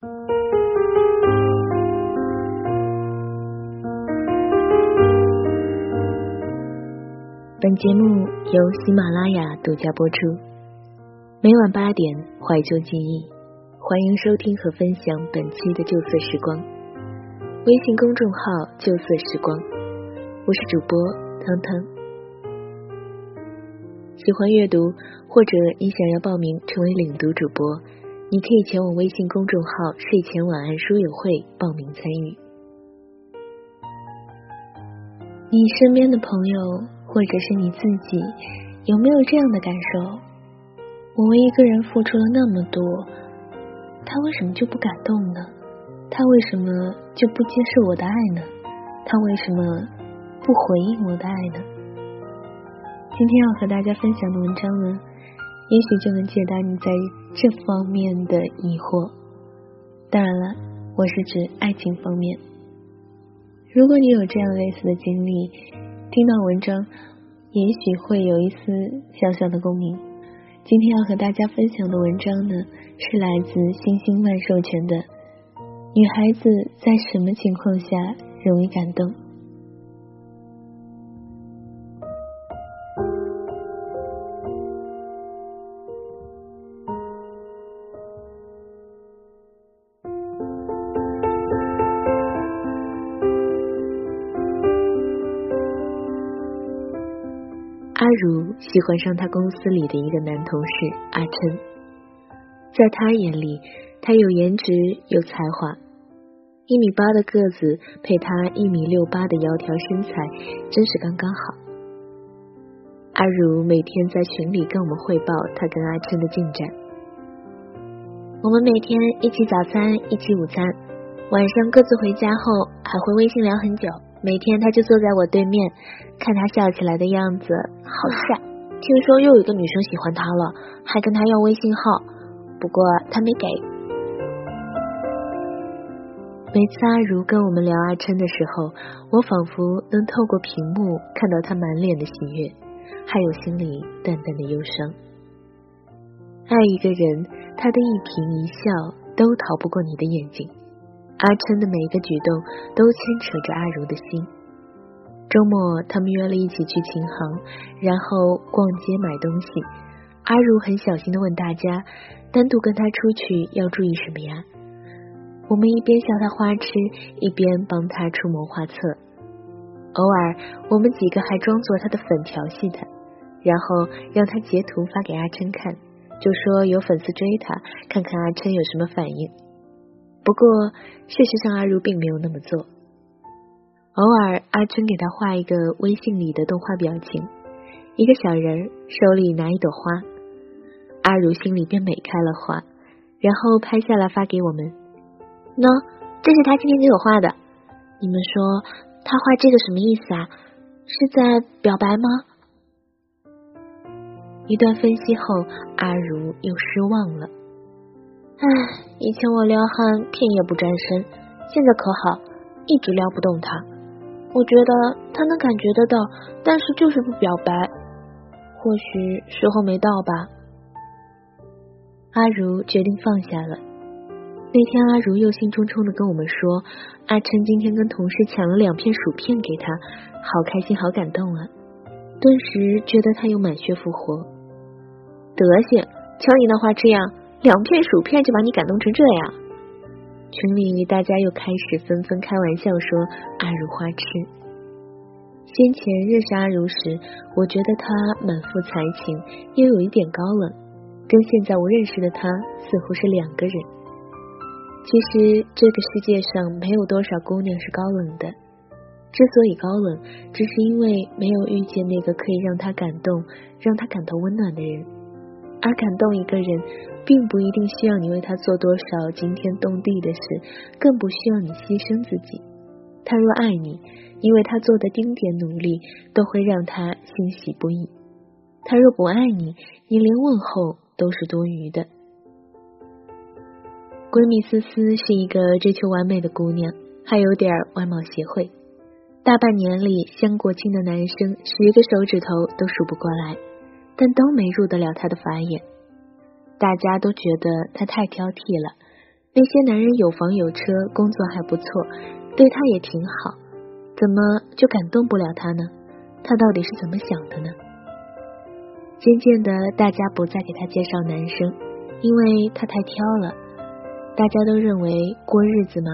本节目由喜马拉雅独家播出，每晚八点怀旧记忆，欢迎收听和分享本期的旧色时光。微信公众号“旧色时光”，我是主播汤汤。喜欢阅读，或者你想要报名成为领读主播，你可以前往微信公众号“睡前晚安书友会”报名参与。你身边的朋友。或者是你自己，有没有这样的感受？我为一个人付出了那么多，他为什么就不感动呢？他为什么就不接受我的爱呢？他为什么不回应我的爱呢？今天要和大家分享的文章呢，也许就能解答你在这方面的疑惑。当然了，我是指爱情方面。如果你有这样类似的经历。听到文章，也许会有一丝小小的共鸣。今天要和大家分享的文章呢，是来自星星万寿全的《女孩子在什么情况下容易感动》。喜欢上他公司里的一个男同事阿琛，在他眼里，他有颜值有才华，一米八的个子配他一米六八的窈窕身材，真是刚刚好。阿如每天在群里跟我们汇报他跟阿琛的进展，我们每天一起早餐，一起午餐，晚上各自回家后还会微信聊很久。每天他就坐在我对面，看他笑起来的样子，好帅。听说又有一个女生喜欢他了，还跟他要微信号，不过他没给。每次阿如跟我们聊阿琛的时候，我仿佛能透过屏幕看到他满脸的喜悦，还有心里淡淡的忧伤。爱一个人，他的一颦一笑都逃不过你的眼睛。阿琛的每一个举动都牵扯着阿如的心。周末，他们约了一起去琴行，然后逛街买东西。阿如很小心的问大家：“单独跟他出去要注意什么呀？”我们一边笑他花痴，一边帮他出谋划策。偶尔，我们几个还装作他的粉调戏他，然后让他截图发给阿琛看，就说有粉丝追他，看看阿琛有什么反应。不过，事实上阿如并没有那么做。偶尔，阿春给他画一个微信里的动画表情，一个小人手里拿一朵花，阿如心里便美开了花，然后拍下来发给我们。喏，这是他今天给我画的。你们说他画这个什么意思啊？是在表白吗？一段分析后，阿如又失望了。唉，以前我撩汉片也不沾身，现在可好，一直撩不动他。我觉得他能感觉得到，但是就是不表白。或许时候没到吧。阿如决定放下了。那天阿如又兴冲冲的跟我们说，阿琛今天跟同事抢了两片薯片给他，好开心，好感动啊！顿时觉得他又满血复活。德行，瞧你那花痴样！两片薯片就把你感动成这样，群里大家又开始纷纷开玩笑说阿如花痴。先前认识阿如时，我觉得她满腹才情，又有一点高冷，跟现在我认识的她似乎是两个人。其实这个世界上没有多少姑娘是高冷的，之所以高冷，只是因为没有遇见那个可以让她感动、让她感到温暖的人。而感动一个人，并不一定需要你为他做多少惊天动地的事，更不需要你牺牲自己。他若爱你，你为他做的丁点努力都会让他欣喜不已；他若不爱你，你连问候都是多余的。闺蜜思思是一个追求完美的姑娘，还有点外貌协会。大半年里相过亲的男生，十个手指头都数不过来。但都没入得了他的法眼，大家都觉得他太挑剔了，那些男人有房有车，工作还不错，对他也挺好，怎么就感动不了他呢？他到底是怎么想的呢？渐渐的，大家不再给他介绍男生，因为他太挑了。大家都认为过日子嘛，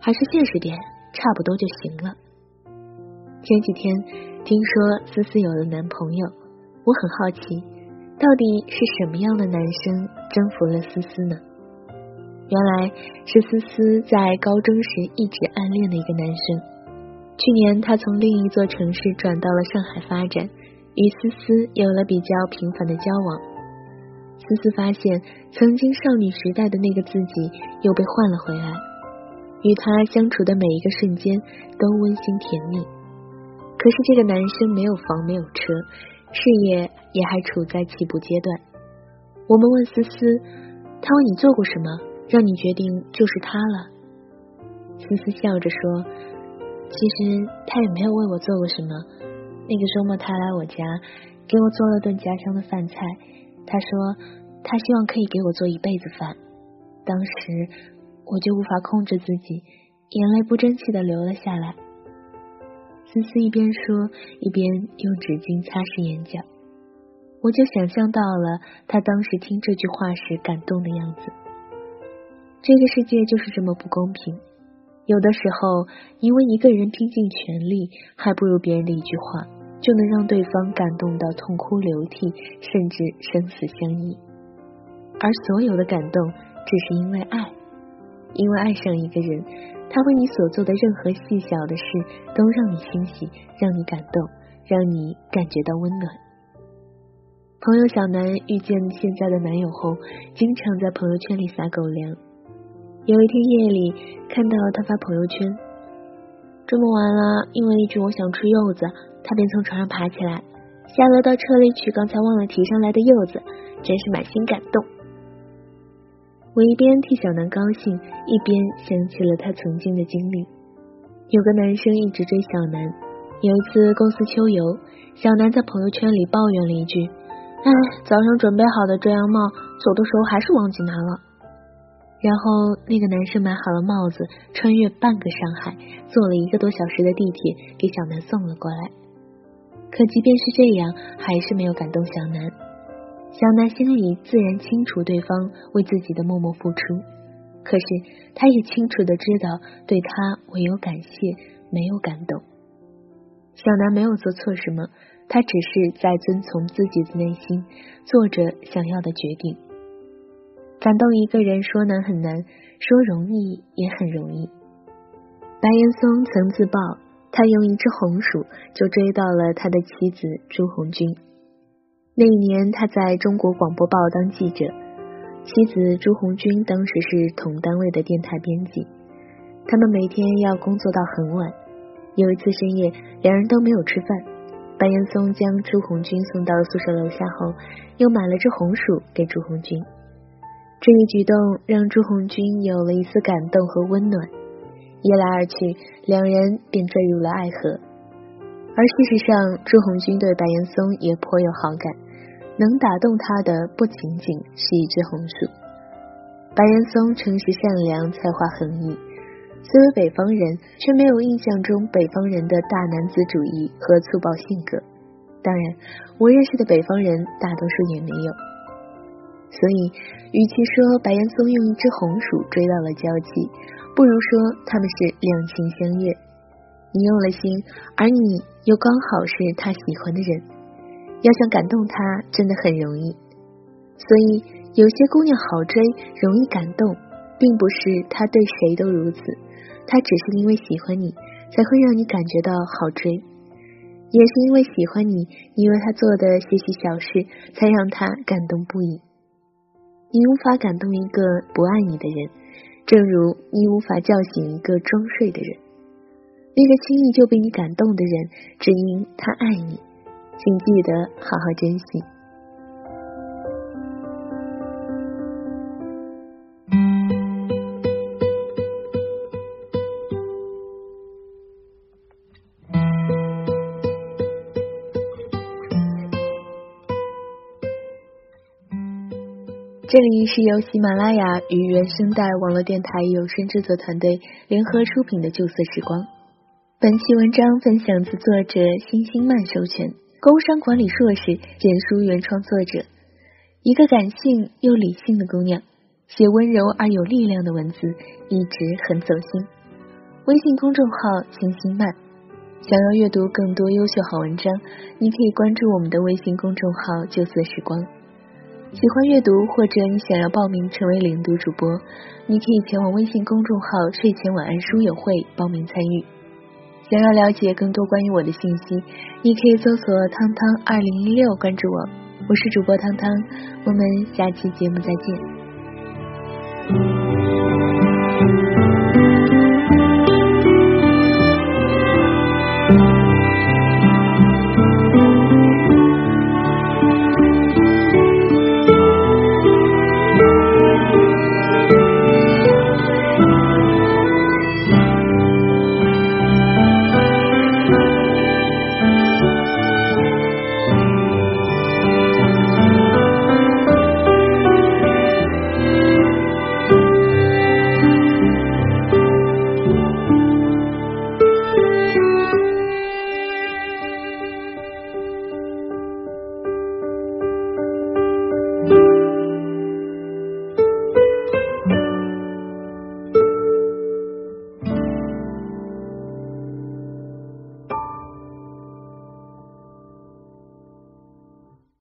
还是现实点，差不多就行了。前几天听说思思有了男朋友，我很好奇。到底是什么样的男生征服了思思呢？原来是思思在高中时一直暗恋的一个男生。去年他从另一座城市转到了上海发展，与思思有了比较频繁的交往。思思发现曾经少女时代的那个自己又被换了回来，与他相处的每一个瞬间都温馨甜蜜。可是这个男生没有房，没有车。事业也还处在起步阶段。我们问思思，他为你做过什么，让你决定就是他了？思思笑着说：“其实他也没有为我做过什么。那个周末他来我家，给我做了顿家乡的饭菜。他说他希望可以给我做一辈子饭。当时我就无法控制自己，眼泪不争气的流了下来。”思思一边说，一边用纸巾擦拭眼角。我就想象到了他当时听这句话时感动的样子。这个世界就是这么不公平，有的时候因为一个人拼尽全力，还不如别人的一句话，就能让对方感动到痛哭流涕，甚至生死相依。而所有的感动，只是因为爱，因为爱上一个人。他为你所做的任何细小的事，都让你欣喜，让你感动，让你感觉到温暖。朋友小南遇见现在的男友后，经常在朋友圈里撒狗粮。有一天夜里，看到他发朋友圈，这么晚了，因为一句我想吃柚子，他便从床上爬起来，下楼到车里取刚才忘了提上来的柚子，真是满心感动。我一边替小南高兴，一边想起了他曾经的经历。有个男生一直追小南，有一次公司秋游，小南在朋友圈里抱怨了一句：“哎，早上准备好的遮阳帽，走的时候还是忘记拿了。”然后那个男生买好了帽子，穿越半个上海，坐了一个多小时的地铁给小南送了过来。可即便是这样，还是没有感动小南。小南心里自然清楚对方为自己的默默付出，可是他也清楚的知道对他唯有感谢，没有感动。小南没有做错什么，他只是在遵从自己的内心，做着想要的决定。感动一个人说难很难，说容易也很容易。白岩松曾自曝，他用一只红薯就追到了他的妻子朱红军。那一年，他在中国广播报当记者，妻子朱红军当时是同单位的电台编辑。他们每天要工作到很晚。有一次深夜，两人都没有吃饭。白岩松将朱红军送到宿舍楼下后，又买了只红薯给朱红军。这一举动让朱红军有了一丝感动和温暖。一来二去，两人便坠入了爱河。而事实上，朱红军对白岩松也颇有好感。能打动他的不仅仅是一只红薯。白岩松诚实善良，才华横溢，虽为北方人，却没有印象中北方人的大男子主义和粗暴性格。当然，我认识的北方人大多数也没有。所以，与其说白岩松用一只红薯追到了交际，不如说他们是两情相悦。你用了心，而你又刚好是他喜欢的人。要想感动他，真的很容易。所以有些姑娘好追，容易感动，并不是她对谁都如此，她只是因为喜欢你，才会让你感觉到好追。也是因为喜欢你，你为他做的些许小事，才让他感动不已。你无法感动一个不爱你的人，正如你无法叫醒一个装睡的人。那个轻易就被你感动的人，只因他爱你。请记得好好珍惜。这里是由喜马拉雅与原声带网络电台有声制作团队联合出品的《旧色时光》。本期文章分享自作者星星曼授权，工商管理硕士，简书原创作者。一个感性又理性的姑娘，写温柔而有力量的文字，一直很走心。微信公众号星星漫，想要阅读更多优秀好文章，你可以关注我们的微信公众号“旧色时光”。喜欢阅读，或者你想要报名成为领读主播，你可以前往微信公众号“睡前晚安书友会”报名参与。想要了解更多关于我的信息，你可以搜索“汤汤二零一六”关注我。我是主播汤汤，我们下期节目再见。